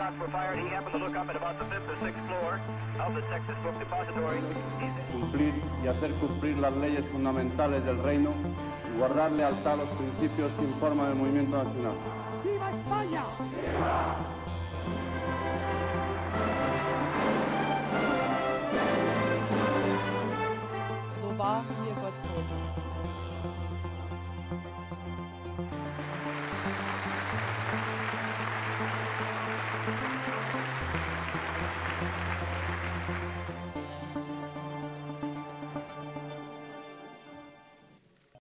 shots were fired. He happened to look up at about the fifth or sixth floor of the Texas Book Depository. cumplir y hacer cumplir las leyes fundamentales del reino y guardar lealtad a los principios que informan el movimiento nacional. ¡Viva España! So wahr mir Gott.